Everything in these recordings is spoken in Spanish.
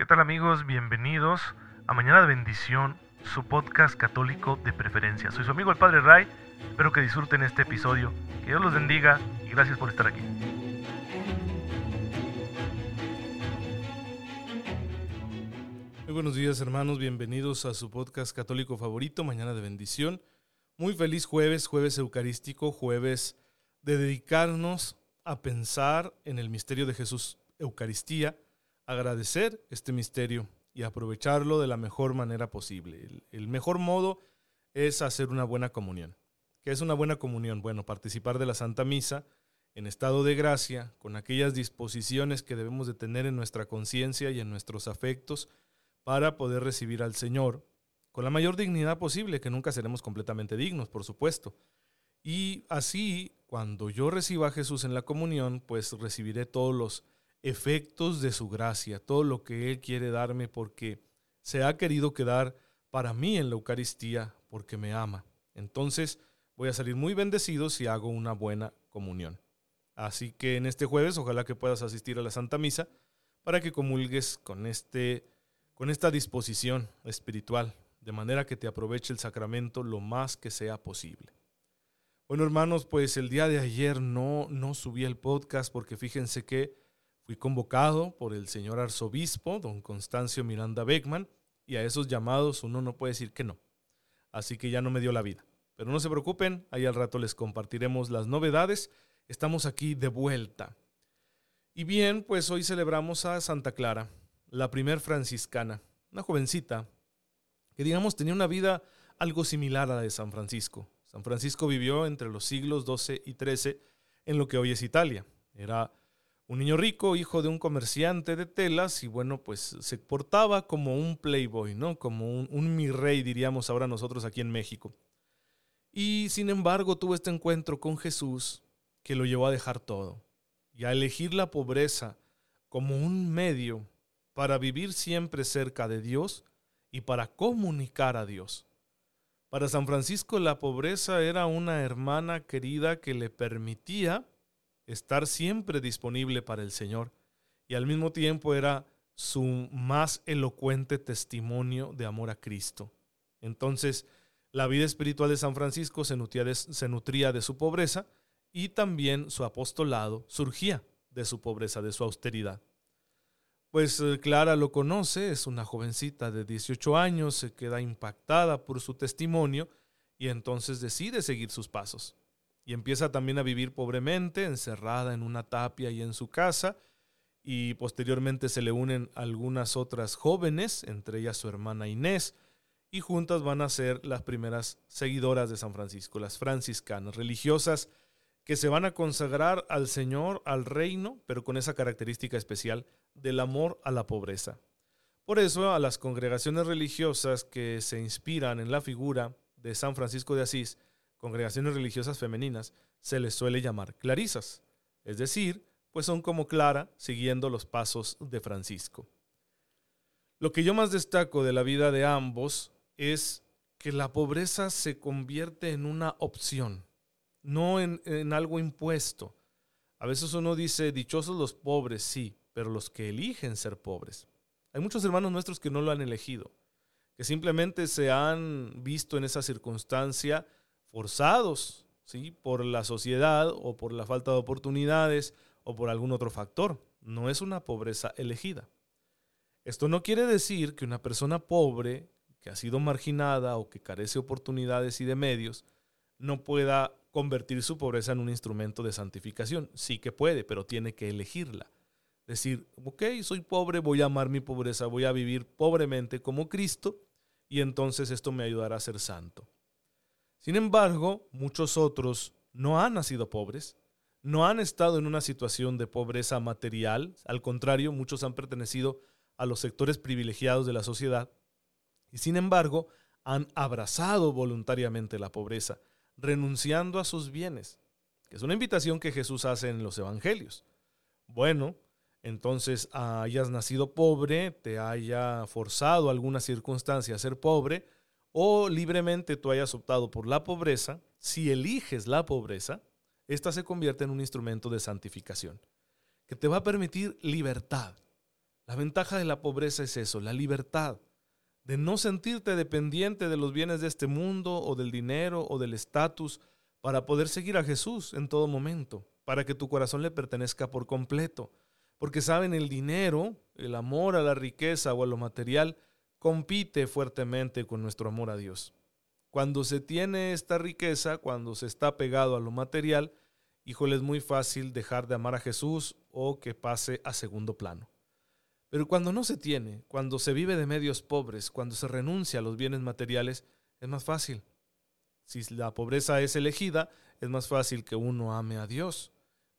¿Qué tal amigos? Bienvenidos a Mañana de Bendición, su podcast católico de preferencia. Soy su amigo el Padre Ray, espero que disfruten este episodio, que Dios los bendiga y gracias por estar aquí. Muy buenos días hermanos, bienvenidos a su podcast católico favorito, Mañana de Bendición. Muy feliz jueves, jueves eucarístico, jueves de dedicarnos a pensar en el misterio de Jesús, Eucaristía, agradecer este misterio y aprovecharlo de la mejor manera posible. El, mejor modo es hacer una buena comunión. ¿Qué es una buena comunión? Bueno, participar de la Santa Misa en estado de gracia, con aquellas disposiciones que debemos de tener en nuestra conciencia y en nuestros afectos para poder recibir al Señor con la mayor dignidad posible, que nunca seremos completamente dignos, por supuesto. Y así, cuando yo reciba a Jesús en la comunión, pues recibiré todos los efectos de su gracia, todo lo que Él quiere darme porque se ha querido quedar para mí en la Eucaristía porque me ama. Entonces voy a salir muy bendecido si hago una buena comunión. Así que en este jueves ojalá que puedas asistir a la Santa Misa para que comulgues con, este, con esta disposición espiritual, de manera que te aproveche el sacramento lo más que sea posible. Bueno hermanos, pues el día de ayer no, no subí el podcast porque fíjense que Fui convocado por el señor arzobispo, don Constancio Miranda Beckman, y a esos llamados uno no puede decir que no. Así que ya no me dio la vida. Pero no se preocupen, ahí al rato les compartiremos las novedades. Estamos aquí de vuelta. Y bien, pues hoy celebramos a Santa Clara, la primer franciscana, una jovencita que digamos tenía una vida algo similar a la de San Francisco. San Francisco vivió entre los siglos XII y XIII en lo que hoy es Italia. Era un niño rico, hijo de un comerciante de telas, y bueno, pues se portaba como un playboy, ¿no? Como un, un mi rey, diríamos ahora nosotros aquí en México. Y sin embargo tuvo este encuentro con Jesús que lo llevó a dejar todo y a elegir la pobreza como un medio para vivir siempre cerca de Dios y para comunicar a Dios. Para San Francisco la pobreza era una hermana querida que le permitía estar siempre disponible para el Señor y al mismo tiempo era su más elocuente testimonio de amor a Cristo. Entonces, la vida espiritual de San Francisco se nutría de, se nutría de su pobreza y también su apostolado surgía de su pobreza, de su austeridad. Pues eh, Clara lo conoce, es una jovencita de 18 años, se queda impactada por su testimonio y entonces decide seguir sus pasos y empieza también a vivir pobremente, encerrada en una tapia y en su casa, y posteriormente se le unen algunas otras jóvenes, entre ellas su hermana Inés, y juntas van a ser las primeras seguidoras de San Francisco, las franciscanas, religiosas que se van a consagrar al Señor, al reino, pero con esa característica especial del amor a la pobreza. Por eso a las congregaciones religiosas que se inspiran en la figura de San Francisco de Asís, congregaciones religiosas femeninas, se les suele llamar clarisas, es decir, pues son como Clara siguiendo los pasos de Francisco. Lo que yo más destaco de la vida de ambos es que la pobreza se convierte en una opción, no en, en algo impuesto. A veces uno dice, dichosos los pobres, sí, pero los que eligen ser pobres. Hay muchos hermanos nuestros que no lo han elegido, que simplemente se han visto en esa circunstancia forzados ¿sí? por la sociedad o por la falta de oportunidades o por algún otro factor. No es una pobreza elegida. Esto no quiere decir que una persona pobre, que ha sido marginada o que carece de oportunidades y de medios, no pueda convertir su pobreza en un instrumento de santificación. Sí que puede, pero tiene que elegirla. Decir, ok, soy pobre, voy a amar mi pobreza, voy a vivir pobremente como Cristo y entonces esto me ayudará a ser santo. Sin embargo, muchos otros no han nacido pobres, no han estado en una situación de pobreza material, al contrario, muchos han pertenecido a los sectores privilegiados de la sociedad y sin embargo han abrazado voluntariamente la pobreza, renunciando a sus bienes, que es una invitación que Jesús hace en los evangelios. Bueno, entonces hayas nacido pobre, te haya forzado alguna circunstancia a ser pobre, o libremente tú hayas optado por la pobreza, si eliges la pobreza, esta se convierte en un instrumento de santificación que te va a permitir libertad. La ventaja de la pobreza es eso, la libertad, de no sentirte dependiente de los bienes de este mundo o del dinero o del estatus para poder seguir a Jesús en todo momento, para que tu corazón le pertenezca por completo. Porque saben, el dinero, el amor a la riqueza o a lo material, compite fuertemente con nuestro amor a Dios. Cuando se tiene esta riqueza, cuando se está pegado a lo material, híjole, es muy fácil dejar de amar a Jesús o que pase a segundo plano. Pero cuando no se tiene, cuando se vive de medios pobres, cuando se renuncia a los bienes materiales, es más fácil. Si la pobreza es elegida, es más fácil que uno ame a Dios,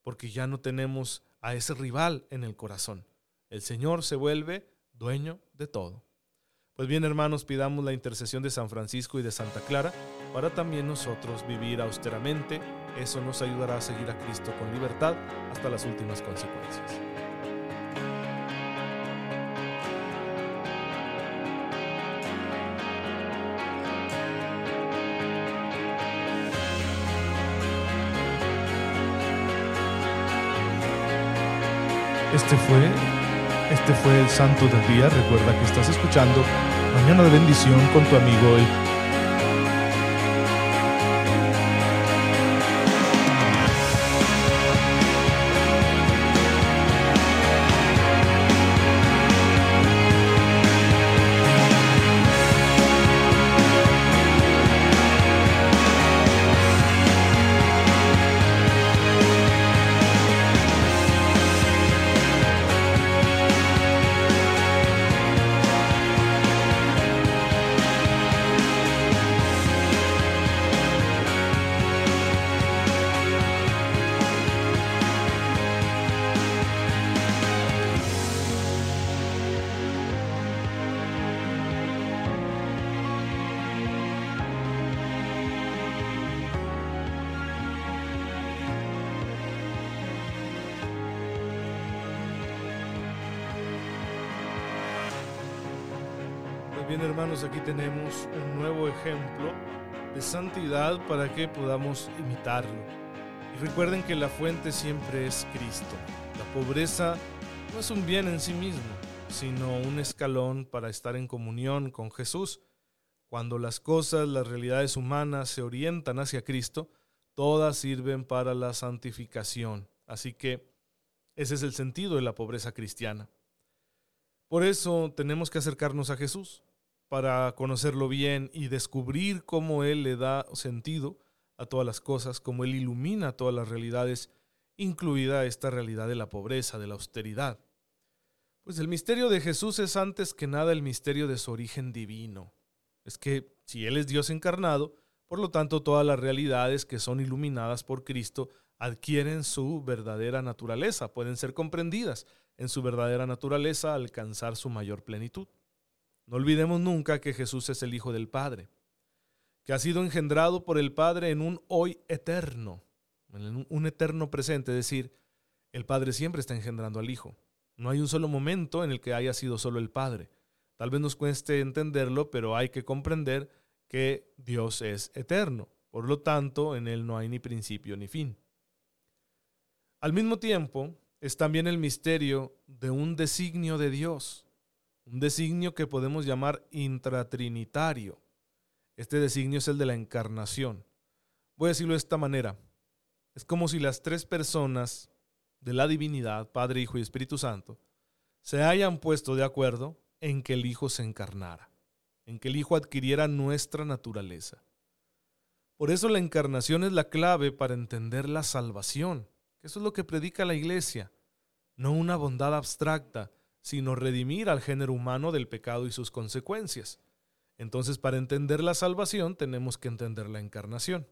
porque ya no tenemos a ese rival en el corazón. El Señor se vuelve dueño de todo. Pues bien, hermanos, pidamos la intercesión de San Francisco y de Santa Clara para también nosotros vivir austeramente. Eso nos ayudará a seguir a Cristo con libertad hasta las últimas consecuencias. Este fue, este fue el Santo del Día. Recuerda que estás escuchando Mañana de Bendición con tu amigo el bien hermanos, aquí tenemos un nuevo ejemplo de santidad para que podamos imitarlo. Y recuerden que la fuente siempre es Cristo. La pobreza no es un bien en sí mismo, sino un escalón para estar en comunión con Jesús. Cuando las cosas, las realidades humanas se orientan hacia Cristo, todas sirven para la santificación. Así que ese es el sentido de la pobreza cristiana. Por eso tenemos que acercarnos a Jesús para conocerlo bien y descubrir cómo Él le da sentido a todas las cosas, cómo Él ilumina todas las realidades, incluida esta realidad de la pobreza, de la austeridad. Pues el misterio de Jesús es antes que nada el misterio de su origen divino. Es que si Él es Dios encarnado, por lo tanto todas las realidades que son iluminadas por Cristo adquieren su verdadera naturaleza, pueden ser comprendidas en su verdadera naturaleza, alcanzar su mayor plenitud. No olvidemos nunca que Jesús es el Hijo del Padre, que ha sido engendrado por el Padre en un hoy eterno, en un eterno presente, es decir, el Padre siempre está engendrando al Hijo. No hay un solo momento en el que haya sido solo el Padre. Tal vez nos cueste entenderlo, pero hay que comprender que Dios es eterno. Por lo tanto, en Él no hay ni principio ni fin. Al mismo tiempo, es también el misterio de un designio de Dios un designio que podemos llamar intratrinitario. Este designio es el de la encarnación. Voy a decirlo de esta manera. Es como si las tres personas de la divinidad, Padre, Hijo y Espíritu Santo, se hayan puesto de acuerdo en que el Hijo se encarnara, en que el Hijo adquiriera nuestra naturaleza. Por eso la encarnación es la clave para entender la salvación, eso es lo que predica la Iglesia, no una bondad abstracta, sino redimir al género humano del pecado y sus consecuencias. Entonces, para entender la salvación tenemos que entender la encarnación.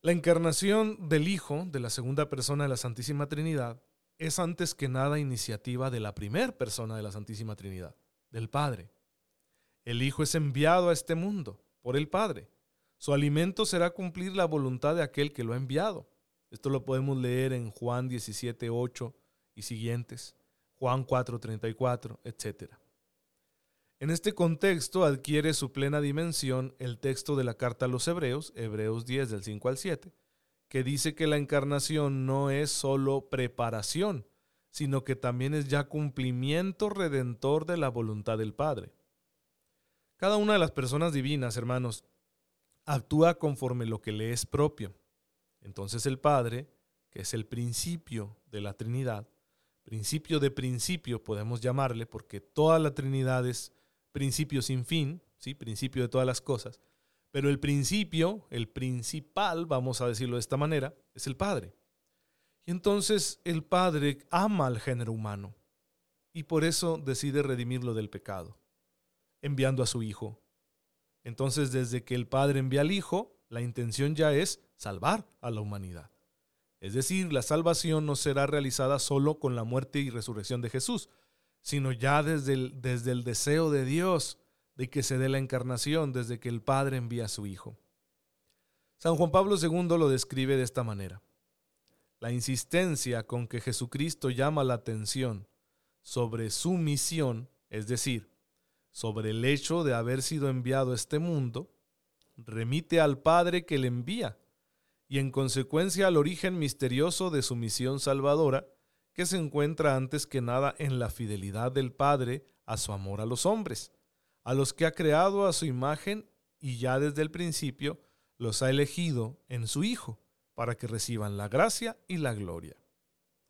La encarnación del Hijo, de la segunda persona de la Santísima Trinidad, es antes que nada iniciativa de la primera persona de la Santísima Trinidad, del Padre. El Hijo es enviado a este mundo por el Padre. Su alimento será cumplir la voluntad de aquel que lo ha enviado. Esto lo podemos leer en Juan 17, 8 y siguientes. Juan 4:34, etc. En este contexto adquiere su plena dimensión el texto de la carta a los Hebreos, Hebreos 10 del 5 al 7, que dice que la encarnación no es solo preparación, sino que también es ya cumplimiento redentor de la voluntad del Padre. Cada una de las personas divinas, hermanos, actúa conforme lo que le es propio. Entonces el Padre, que es el principio de la Trinidad, principio de principio podemos llamarle, porque toda la Trinidad es principio sin fin, ¿sí? principio de todas las cosas, pero el principio, el principal, vamos a decirlo de esta manera, es el Padre. Y entonces el Padre ama al género humano y por eso decide redimirlo del pecado, enviando a su Hijo. Entonces desde que el Padre envía al Hijo, la intención ya es salvar a la humanidad. Es decir, la salvación no será realizada solo con la muerte y resurrección de Jesús, sino ya desde el, desde el deseo de Dios de que se dé la encarnación, desde que el Padre envía a su Hijo. San Juan Pablo II lo describe de esta manera. La insistencia con que Jesucristo llama la atención sobre su misión, es decir, sobre el hecho de haber sido enviado a este mundo, remite al Padre que le envía y en consecuencia al origen misterioso de su misión salvadora, que se encuentra antes que nada en la fidelidad del Padre a su amor a los hombres, a los que ha creado a su imagen y ya desde el principio los ha elegido en su Hijo para que reciban la gracia y la gloria.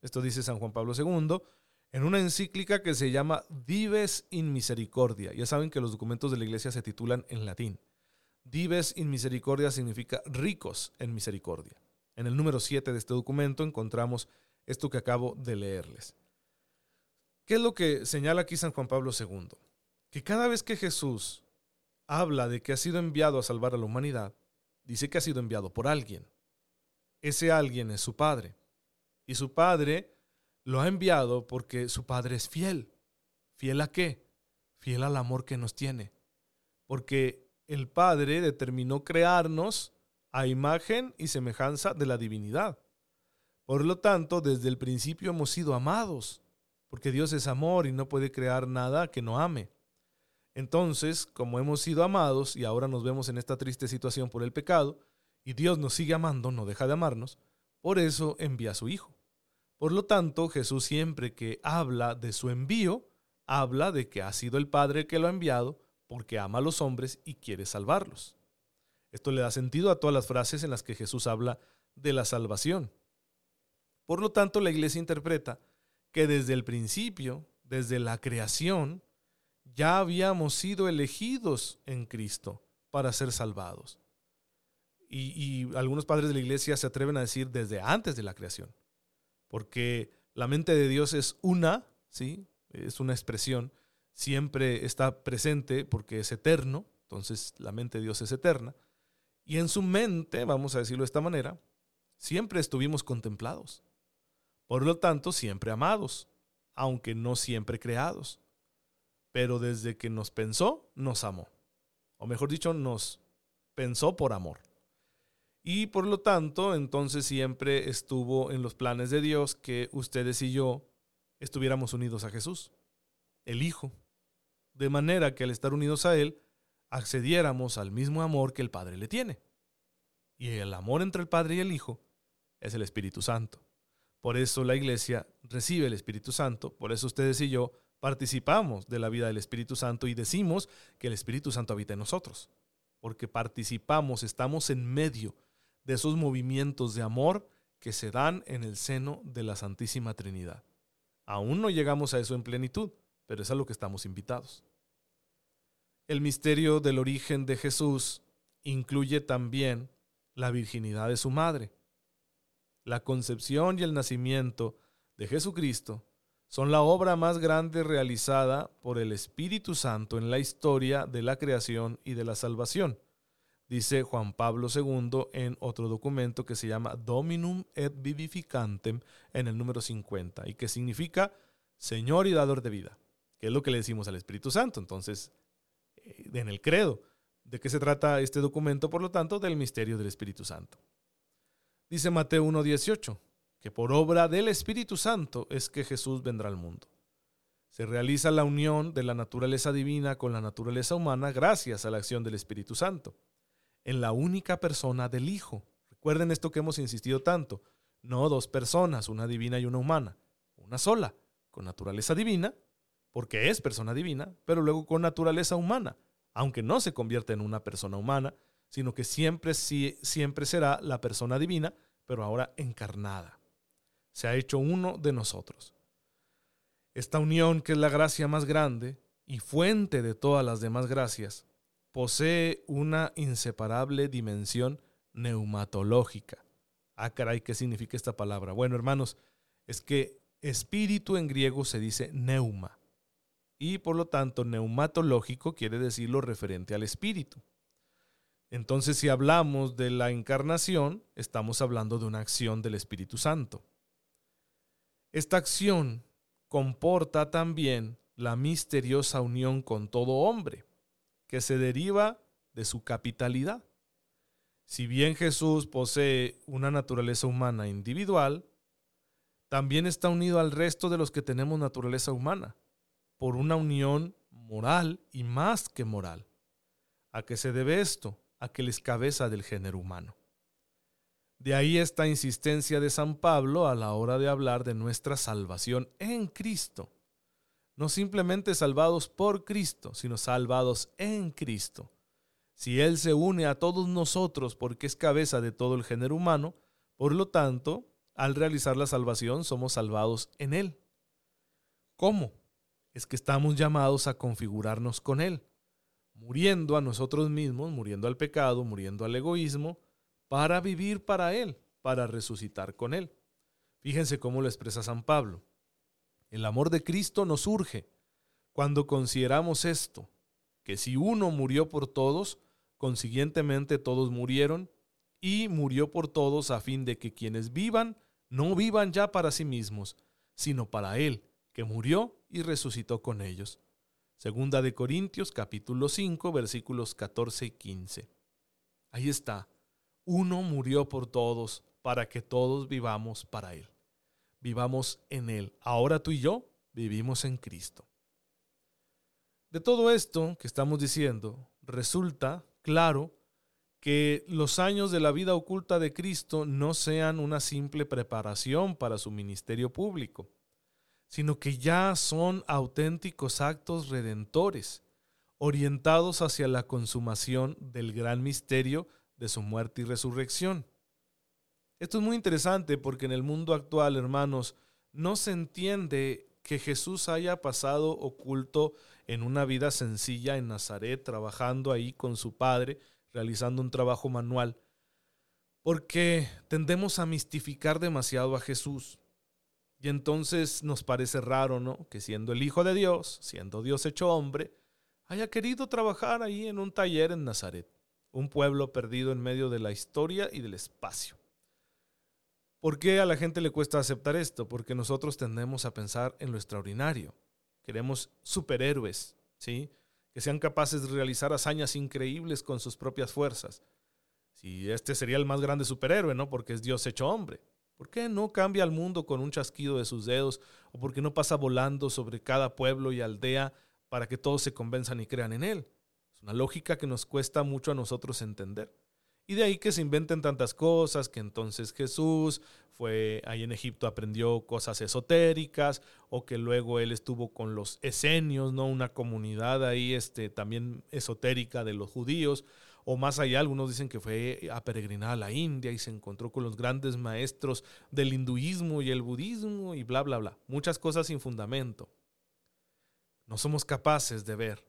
Esto dice San Juan Pablo II en una encíclica que se llama Dives in Misericordia. Ya saben que los documentos de la iglesia se titulan en latín. Dives in Misericordia significa ricos en misericordia. En el número 7 de este documento encontramos esto que acabo de leerles. ¿Qué es lo que señala aquí San Juan Pablo II? Que cada vez que Jesús habla de que ha sido enviado a salvar a la humanidad, dice que ha sido enviado por alguien ese alguien es su Padre. Y su Padre lo ha enviado porque su Padre es fiel. ¿Fiel a qué? Fiel al amor que nos tiene. Porque el Padre determinó crearnos a imagen y semejanza de la divinidad. Por lo tanto, desde el principio hemos sido amados, porque Dios es amor y no puede crear nada que no ame. Entonces, como hemos sido amados y ahora nos vemos en esta triste situación por el pecado, y Dios nos sigue amando, no deja de amarnos, por eso envía a su Hijo. Por lo tanto, Jesús siempre que habla de su envío, habla de que ha sido el Padre que lo ha enviado porque ama a los hombres y quiere salvarlos. Esto le da sentido a todas las frases en las que Jesús habla de la salvación. Por lo tanto, la iglesia interpreta que desde el principio, desde la creación, ya habíamos sido elegidos en Cristo para ser salvados y, algunos padres de la iglesia se atreven a decir desde antes de la creación, porque la mente de Dios es una, ¿sí? Es una expresión, siempre está presente porque es eterno, entonces la mente de Dios es eterna, y en su mente, vamos a decirlo de esta manera, siempre estuvimos contemplados, por lo tanto siempre amados, aunque no siempre creados, pero desde que nos pensó, nos amó, o mejor dicho, nos pensó por amor. Y por lo tanto, entonces siempre estuvo en los planes de Dios que ustedes y yo estuviéramos unidos a Jesús, el Hijo, de manera que al estar unidos a Él, accediéramos al mismo amor que el Padre le tiene. Y el amor entre el Padre y el Hijo es el Espíritu Santo. Por eso la iglesia recibe el Espíritu Santo, por eso ustedes y yo participamos de la vida del Espíritu Santo y decimos que el Espíritu Santo habita en nosotros, porque participamos, estamos en medio de esos movimientos de amor que se dan en el seno de la Santísima Trinidad. Aún no llegamos a eso en plenitud, pero es a lo que estamos invitados. El misterio del origen de Jesús incluye también la virginidad de su madre. La concepción y el nacimiento de Jesucristo son la obra más grande realizada por el Espíritu Santo en la historia de la creación y de la salvación dice Juan Pablo II en otro documento que se llama Dominum et Vivificantem en el número 50 y que significa Señor y dador de vida, que es lo que le decimos al Espíritu Santo. Entonces, en el credo, ¿de qué se trata este documento? Por lo tanto, del misterio del Espíritu Santo. Dice Mateo 1.18, que por obra del Espíritu Santo es que Jesús vendrá al mundo. Se realiza la unión de la naturaleza divina con la naturaleza humana gracias a la acción del Espíritu Santo en la única persona del Hijo. Recuerden esto que hemos insistido tanto. No dos personas, una divina y una humana. una sola, con naturaleza divina, porque es persona divina, pero luego con naturaleza humana, aunque no se convierte en una persona humana, sino que siempre, siempre será la persona divina, pero ahora encarnada. Se ha hecho uno de nosotros. Esta unión, que es la gracia más grande y fuente de todas las demás gracias, posee una inseparable dimensión neumatológica. Ah, caray, ¿qué significa esta palabra? Bueno, hermanos, es que espíritu en griego se dice neuma y por lo tanto neumatológico quiere decir lo referente al espíritu. Entonces, si hablamos de la encarnación, estamos hablando de una acción del Espíritu Santo. Esta acción comporta también la misteriosa unión con todo hombre, que se deriva de su capitalidad. Si bien Jesús posee una naturaleza humana individual, también está unido al resto de los que tenemos naturaleza humana, por una unión moral y más que moral. ¿A qué se debe esto? A que les cabeza del género humano. De ahí esta insistencia de San Pablo a la hora de hablar de nuestra salvación en Cristo. No simplemente salvados por Cristo, sino salvados en Cristo. Si Él se une a todos nosotros porque es cabeza de todo el género humano, por lo tanto, al realizar la salvación somos salvados en Él. ¿Cómo? Es que estamos llamados a configurarnos con Él, muriendo a nosotros mismos, muriendo al pecado, muriendo al egoísmo, para vivir para Él, para resucitar con Él. Fíjense cómo lo expresa San Pablo. El amor de Cristo nos urge cuando consideramos esto, que si uno murió por todos, consiguientemente todos murieron, y murió por todos a fin de que quienes vivan no vivan ya para sí mismos, sino para Él, que murió y resucitó con ellos. Segunda de Corintios capítulo 5 versículos 14 y 15. Ahí está. Uno murió por todos para que todos vivamos para Él. Vivamos en Él. Ahora tú y yo vivimos en Cristo. De todo esto que estamos diciendo, resulta claro que los años de la vida oculta de Cristo no sean una simple preparación para su ministerio público, sino que ya son auténticos actos redentores, orientados hacia la consumación del gran misterio de su muerte y resurrección. Esto es muy interesante porque en el mundo actual, hermanos, no se entiende que Jesús haya pasado oculto en una vida sencilla en Nazaret, trabajando ahí con su Padre, realizando un trabajo manual, porque tendemos a mistificar demasiado a Jesús. Y entonces nos parece raro, ¿no? Que siendo el Hijo de Dios, siendo Dios hecho hombre, haya querido trabajar ahí en un taller en Nazaret, un pueblo perdido en medio de la historia y del espacio. ¿Por qué a la gente le cuesta aceptar esto? Porque nosotros tendemos a pensar en lo extraordinario. Queremos superhéroes, ¿sí? que sean capaces de realizar hazañas increíbles con sus propias fuerzas. Si este sería el más grande superhéroe, ¿no? Porque es Dios hecho hombre. ¿Por qué no cambia el mundo con un chasquido de sus dedos? ¿O por qué no pasa volando sobre cada pueblo y aldea para que todos se convenzan y crean en él? Es una lógica que nos cuesta mucho a nosotros entender. Y de ahí que se inventen tantas cosas, que entonces Jesús fue ahí en Egipto, aprendió cosas esotéricas, o que luego él estuvo con los esenios, ¿no? Una comunidad ahí este, también esotérica de los judíos, o más allá, algunos dicen que fue a peregrinar a la India y se encontró con los grandes maestros del hinduismo y el budismo y bla, bla, bla. Muchas cosas sin fundamento. No somos capaces de ver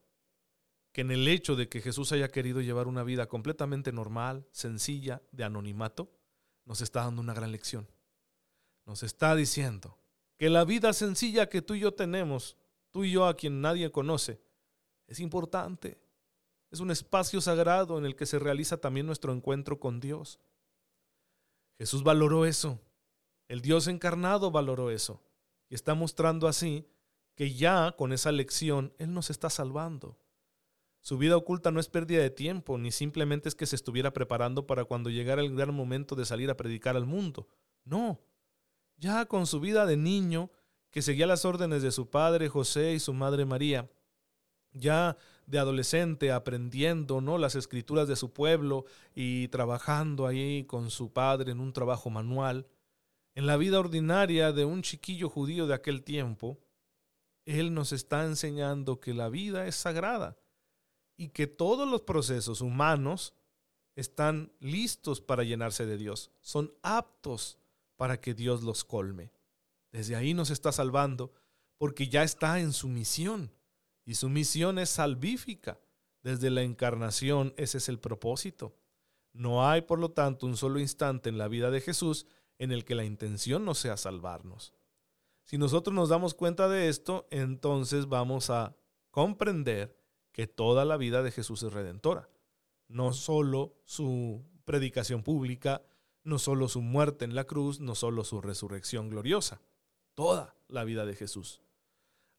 que en el hecho de que Jesús haya querido llevar una vida completamente normal, sencilla, de anonimato, nos está dando una gran lección. Nos está diciendo que la vida sencilla que tú y yo tenemos, tú y yo a quien nadie conoce, es importante. Es un espacio sagrado en el que se realiza también nuestro encuentro con Dios. Jesús valoró eso. El Dios encarnado valoró eso. Y está mostrando así que ya con esa lección Él nos está salvando. Su vida oculta no es pérdida de tiempo, ni simplemente es que se estuviera preparando para cuando llegara el gran momento de salir a predicar al mundo. No. Ya con su vida de niño, que seguía las órdenes de su padre José y su madre María, ya de adolescente aprendiendo no las escrituras de su pueblo y trabajando ahí con su padre en un trabajo manual, En la vida ordinaria de un chiquillo judío de aquel tiempo, Él nos está enseñando que la vida es sagrada y que todos los procesos humanos están listos para llenarse de Dios, son aptos para que Dios los colme. Desde ahí nos está salvando porque ya está en su misión y su misión es salvífica. Desde la encarnación ese es el propósito. No hay, por lo tanto, un solo instante en la vida de Jesús en el que la intención no sea salvarnos. Si nosotros nos damos cuenta de esto, entonces vamos a comprender que toda la vida de Jesús es redentora. No solo su predicación pública, no solo su muerte en la cruz, no solo su resurrección gloriosa. Toda la vida de Jesús.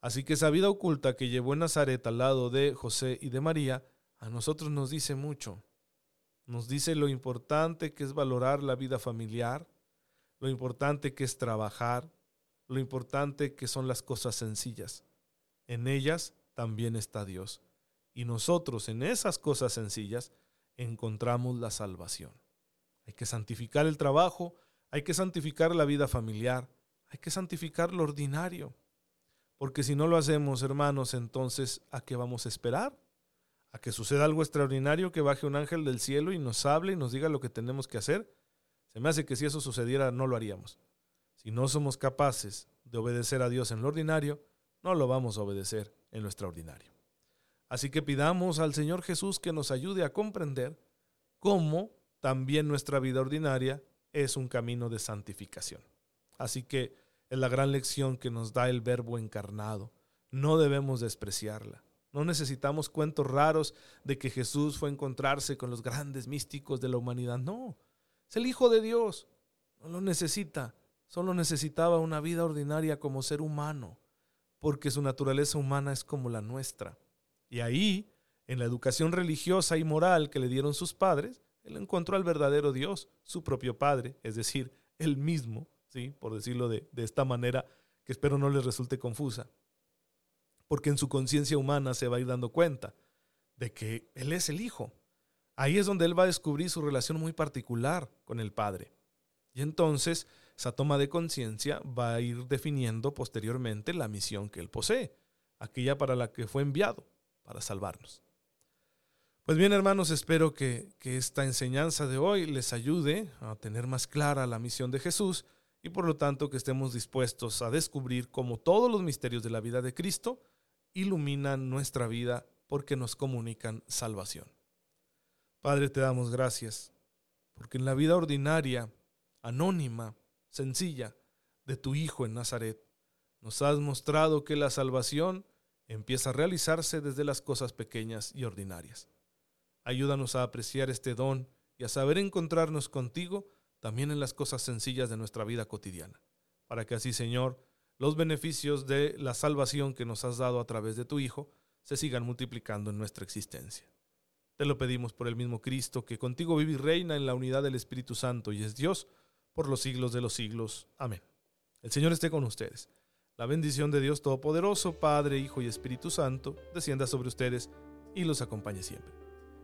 Así que esa vida oculta que llevó en Nazaret al lado de José y de María, a nosotros nos dice mucho. Nos dice lo importante que es valorar la vida familiar, lo importante que es trabajar, lo importante que son las cosas sencillas. En ellas también está Dios. Y nosotros en esas cosas sencillas encontramos la salvación. Hay que santificar el trabajo, hay que santificar la vida familiar, hay que santificar lo ordinario. Porque si no lo hacemos, hermanos, entonces ¿a qué vamos a esperar? ¿A que suceda algo extraordinario, que baje un ángel del cielo y nos hable y nos diga lo que tenemos que hacer? Se me hace que si eso sucediera no lo haríamos. Si no somos capaces de obedecer a Dios en lo ordinario, no lo vamos a obedecer en lo extraordinario. Así que pidamos al Señor Jesús que nos ayude a comprender cómo también nuestra vida ordinaria es un camino de santificación. Así que es la gran lección que nos da el Verbo encarnado. No debemos despreciarla. No necesitamos cuentos raros de que Jesús fue a encontrarse con los grandes místicos de la humanidad. No, es el Hijo de Dios. No lo necesita. Solo necesitaba una vida ordinaria como ser humano, porque su naturaleza humana es como la nuestra. Y ahí, en la educación religiosa y moral que le dieron sus padres, él encontró al verdadero Dios, su propio Padre, es decir, él mismo, ¿sí? por decirlo de, de esta manera que espero no les resulte confusa, porque en su conciencia humana se va a ir dando cuenta de que Él es el Hijo, Ahí es donde él va a descubrir su relación muy particular con el Padre. Y entonces esa toma de conciencia va a ir definiendo posteriormente la misión que él posee, aquella para la que fue enviado, para salvarnos. Pues bien, hermanos, espero que, que, esta enseñanza de hoy les ayude a tener más clara la misión de Jesús y por lo tanto que estemos dispuestos a descubrir cómo todos los misterios de la vida de Cristo iluminan nuestra vida porque nos comunican salvación. Padre, te damos gracias, porque en la vida ordinaria, anónima, sencilla, de tu Hijo en Nazaret, nos has mostrado que la salvación empieza a realizarse desde las cosas pequeñas y ordinarias. Ayúdanos a apreciar este don y a saber encontrarnos contigo también en las cosas sencillas de nuestra vida cotidiana, para que así, Señor, los beneficios de la salvación que nos has dado a través de tu Hijo se sigan multiplicando en nuestra existencia. Te lo pedimos por el mismo Cristo, que contigo vive y reina en la unidad del Espíritu Santo y es Dios por los siglos de los siglos. Amén. El Señor esté con ustedes. La bendición de Dios Todopoderoso, Padre, Hijo y Espíritu Santo, descienda sobre ustedes y los acompañe siempre.